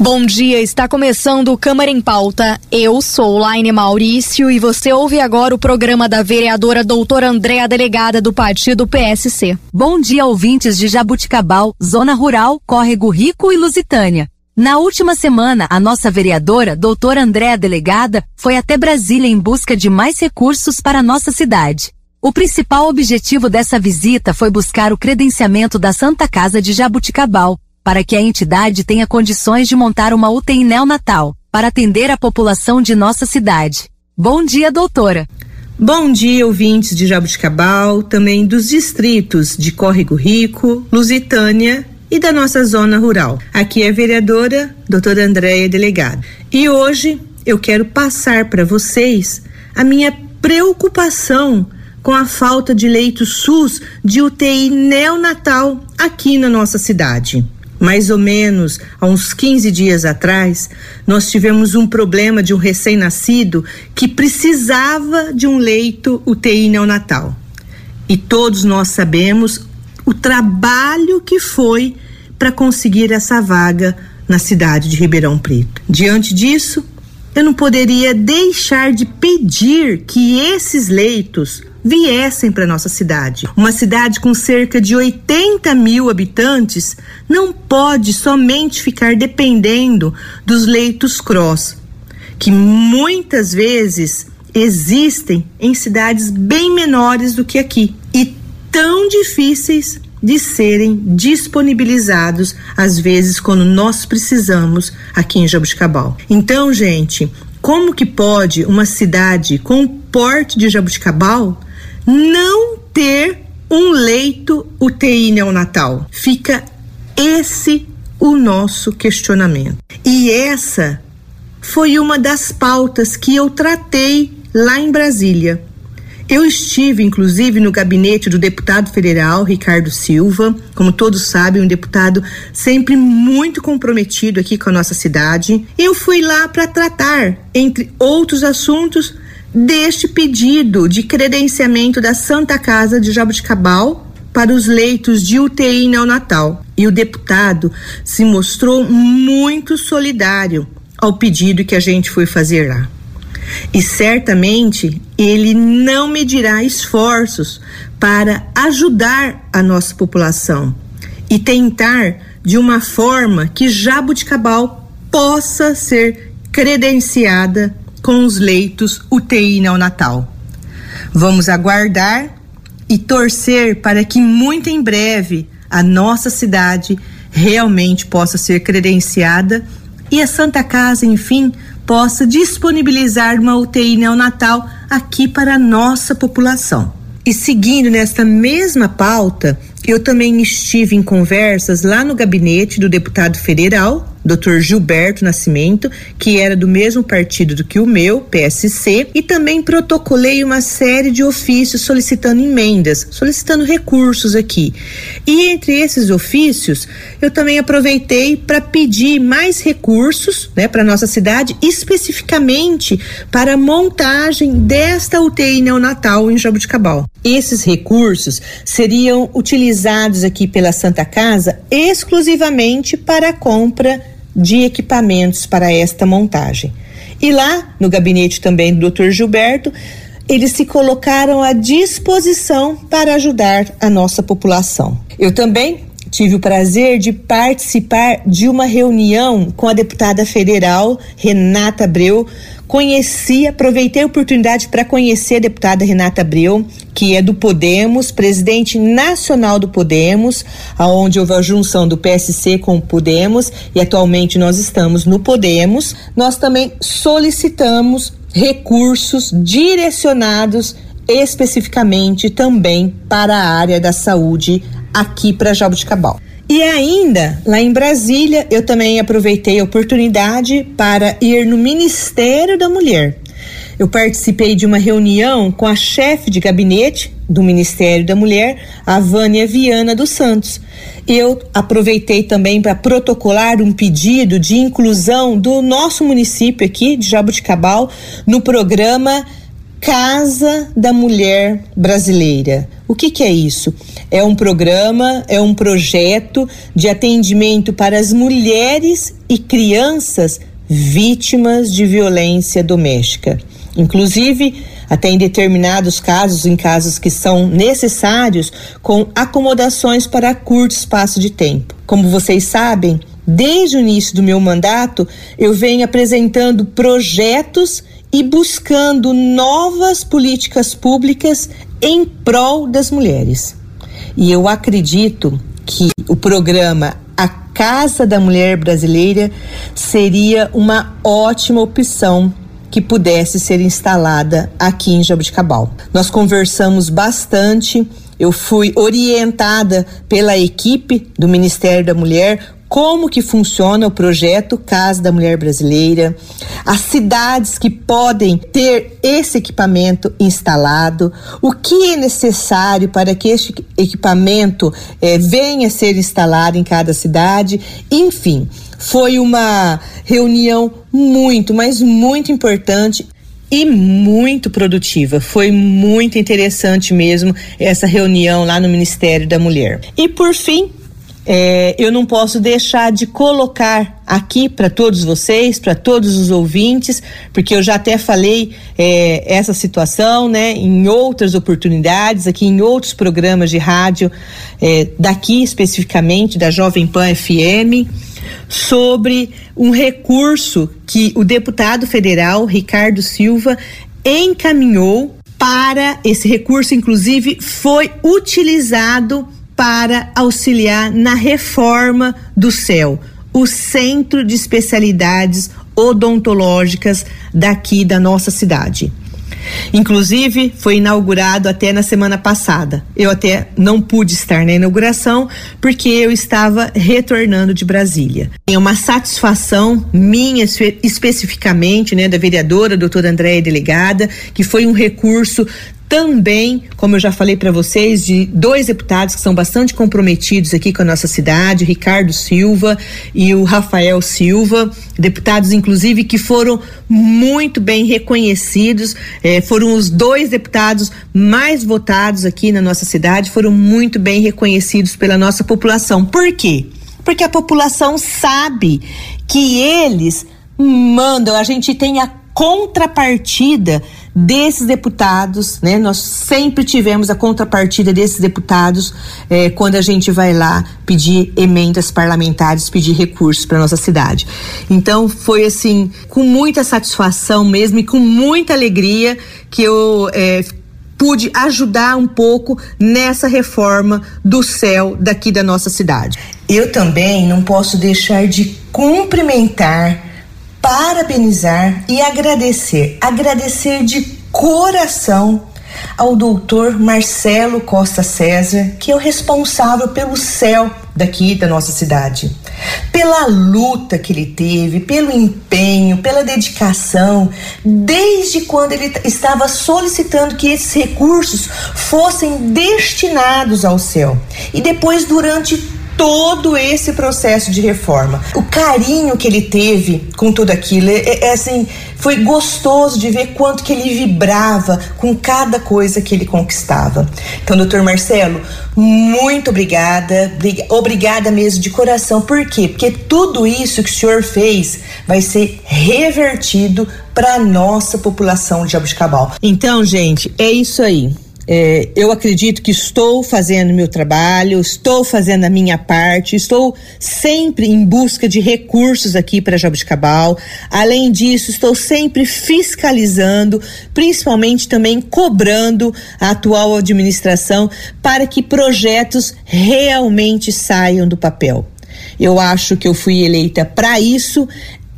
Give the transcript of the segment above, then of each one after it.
Bom dia, está começando o Câmara em Pauta. Eu sou Laine Maurício e você ouve agora o programa da vereadora doutora Andréa Delegada do Partido PSC. Bom dia, ouvintes de Jabuticabal, Zona Rural, Córrego Rico e Lusitânia. Na última semana, a nossa vereadora, doutora Andréa Delegada, foi até Brasília em busca de mais recursos para nossa cidade. O principal objetivo dessa visita foi buscar o credenciamento da Santa Casa de Jabuticabal, para que a entidade tenha condições de montar uma UTI neonatal para atender a população de nossa cidade. Bom dia, doutora. Bom dia, ouvintes de Jabuticabal, também dos distritos de Córrego Rico, Lusitânia e da nossa zona rural. Aqui é a vereadora doutora Andréia Delegado. E hoje eu quero passar para vocês a minha preocupação com a falta de leitos SUS de UTI neonatal aqui na nossa cidade mais ou menos há uns 15 dias atrás, nós tivemos um problema de um recém-nascido que precisava de um leito UTI neonatal. E todos nós sabemos o trabalho que foi para conseguir essa vaga na cidade de Ribeirão Preto. Diante disso, eu não poderia deixar de pedir que esses leitos viessem para nossa cidade. Uma cidade com cerca de 80 mil habitantes não pode somente ficar dependendo dos leitos cross, que muitas vezes existem em cidades bem menores do que aqui e tão difíceis de serem disponibilizados às vezes quando nós precisamos aqui em Jabuticabal. Então, gente, como que pode uma cidade com o porte de Jabuticabal não ter um leito UTI neonatal? Fica esse o nosso questionamento. E essa foi uma das pautas que eu tratei lá em Brasília. Eu estive, inclusive, no gabinete do deputado federal Ricardo Silva, como todos sabem, um deputado sempre muito comprometido aqui com a nossa cidade. Eu fui lá para tratar, entre outros assuntos, deste pedido de credenciamento da Santa Casa de Jabuticabal para os leitos de UTI neonatal. E o deputado se mostrou muito solidário ao pedido que a gente foi fazer lá. E certamente ele não medirá esforços para ajudar a nossa população e tentar de uma forma que Jabuticabal possa ser credenciada com os leitos UTI neonatal. Vamos aguardar e torcer para que muito em breve a nossa cidade realmente possa ser credenciada e a Santa Casa, enfim, possa disponibilizar uma UTI neonatal aqui para a nossa população. E seguindo nesta mesma pauta, eu também estive em conversas lá no gabinete do deputado federal Dr. Gilberto Nascimento, que era do mesmo partido do que o meu, PSC, e também protocolei uma série de ofícios solicitando emendas, solicitando recursos aqui. E entre esses ofícios, eu também aproveitei para pedir mais recursos, né, para nossa cidade, especificamente para a montagem desta UTI neonatal em Jabuticabal. Esses recursos seriam utilizados aqui pela Santa Casa exclusivamente para a compra de equipamentos para esta montagem. E lá, no gabinete também do Dr. Gilberto, eles se colocaram à disposição para ajudar a nossa população. Eu também tive o prazer de participar de uma reunião com a deputada federal Renata Abreu. Conheci, aproveitei a oportunidade para conhecer a deputada Renata Abreu, que é do Podemos, presidente nacional do Podemos, aonde houve a junção do PSC com o Podemos e atualmente nós estamos no Podemos. Nós também solicitamos recursos direcionados especificamente também para a área da saúde aqui para Jabuticabal. E ainda, lá em Brasília, eu também aproveitei a oportunidade para ir no Ministério da Mulher. eu participei de uma reunião com a chefe de gabinete do Ministério da Mulher, a Vânia Viana dos Santos. Eu aproveitei também para protocolar um pedido de inclusão do nosso município aqui de Jabuticabal no programa Casa da Mulher Brasileira. O que, que, é isso? É um programa, é um projeto de atendimento para as mulheres e crianças vítimas de violência doméstica. Inclusive, até em determinados casos, em casos que são necessários, com acomodações para curto espaço de tempo. Como vocês sabem, desde o início do meu mandato, eu venho apresentando projetos e buscando novas políticas públicas em prol das mulheres. E eu acredito que o programa A Casa da Mulher Brasileira seria uma ótima opção que pudesse ser instalada aqui em Jabuticabal. Nós conversamos bastante, eu fui orientada pela equipe do Ministério da Mulher como que funciona o projeto Casa da Mulher Brasileira, as cidades que podem ter esse equipamento instalado, o que é necessário para que este equipamento eh, venha a ser instalado em cada cidade, enfim. Foi uma reunião muito, mas muito importante e muito produtiva. Foi muito interessante mesmo essa reunião lá no Ministério da Mulher. E por fim, é, eu não posso deixar de colocar aqui para todos vocês, para todos os ouvintes, porque eu já até falei é, essa situação, né, em outras oportunidades, aqui em outros programas de rádio, é, daqui especificamente da Jovem Pan FM, sobre um recurso que o deputado federal Ricardo Silva encaminhou para esse recurso, inclusive, foi utilizado para auxiliar na reforma do CEL, o Centro de Especialidades Odontológicas daqui da nossa cidade. Inclusive, foi inaugurado até na semana passada. Eu até não pude estar na inauguração porque eu estava retornando de Brasília. É uma satisfação minha, especificamente, né, da vereadora, doutora Andréia Delegada, que foi um recurso também, como eu já falei para vocês, de dois deputados que são bastante comprometidos aqui com a nossa cidade, Ricardo Silva e o Rafael Silva, deputados inclusive que foram muito bem reconhecidos, eh, foram os dois deputados mais votados aqui na nossa cidade, foram muito bem reconhecidos pela nossa população. Por quê? Porque a população sabe que eles mandam, a gente tem a contrapartida desses deputados, né? Nós sempre tivemos a contrapartida desses deputados eh, quando a gente vai lá pedir emendas parlamentares, pedir recursos para nossa cidade. Então foi assim com muita satisfação mesmo e com muita alegria que eu eh, pude ajudar um pouco nessa reforma do céu daqui da nossa cidade. Eu também não posso deixar de cumprimentar parabenizar e agradecer, agradecer de coração ao doutor Marcelo Costa César, que é o responsável pelo céu daqui da nossa cidade. Pela luta que ele teve, pelo empenho, pela dedicação, desde quando ele estava solicitando que esses recursos fossem destinados ao céu. E depois, durante todo esse processo de reforma. O carinho que ele teve com tudo aquilo, é, é, assim, foi gostoso de ver quanto que ele vibrava com cada coisa que ele conquistava. Então, doutor Marcelo, muito obrigada, obrigada mesmo de coração. Por quê? Porque tudo isso que o senhor fez vai ser revertido para nossa população de Jabuticabal. Então, gente, é isso aí. É, eu acredito que estou fazendo meu trabalho, estou fazendo a minha parte, estou sempre em busca de recursos aqui para Jabuticabal. Além disso, estou sempre fiscalizando, principalmente também cobrando a atual administração para que projetos realmente saiam do papel. Eu acho que eu fui eleita para isso,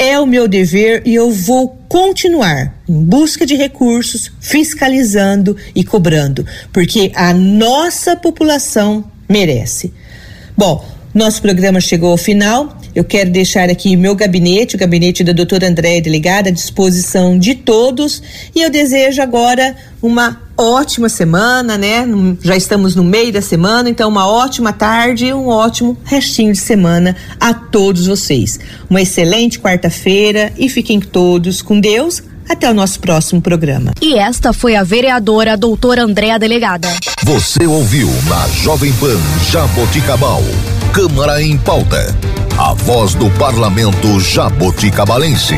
é o meu dever e eu vou continuar em busca de recursos, fiscalizando e cobrando, porque a nossa população merece. Bom, Nosso programa chegou ao final. Eu quero deixar aqui meu gabinete, o gabinete da doutora Andréia Delegada, à disposição de todos. E eu desejo agora uma ótima semana, né? Já estamos no meio da semana, então uma ótima tarde e um ótimo restinho de semana a todos vocês. Uma excelente quarta-feira e fiquem todos com Deus. Até o nosso próximo programa. E esta foi a vereadora doutora Andréa Delegada. Você ouviu na Jovem Pan Jaboticabal. Câmara em pauta. A voz do parlamento jaboticabalense.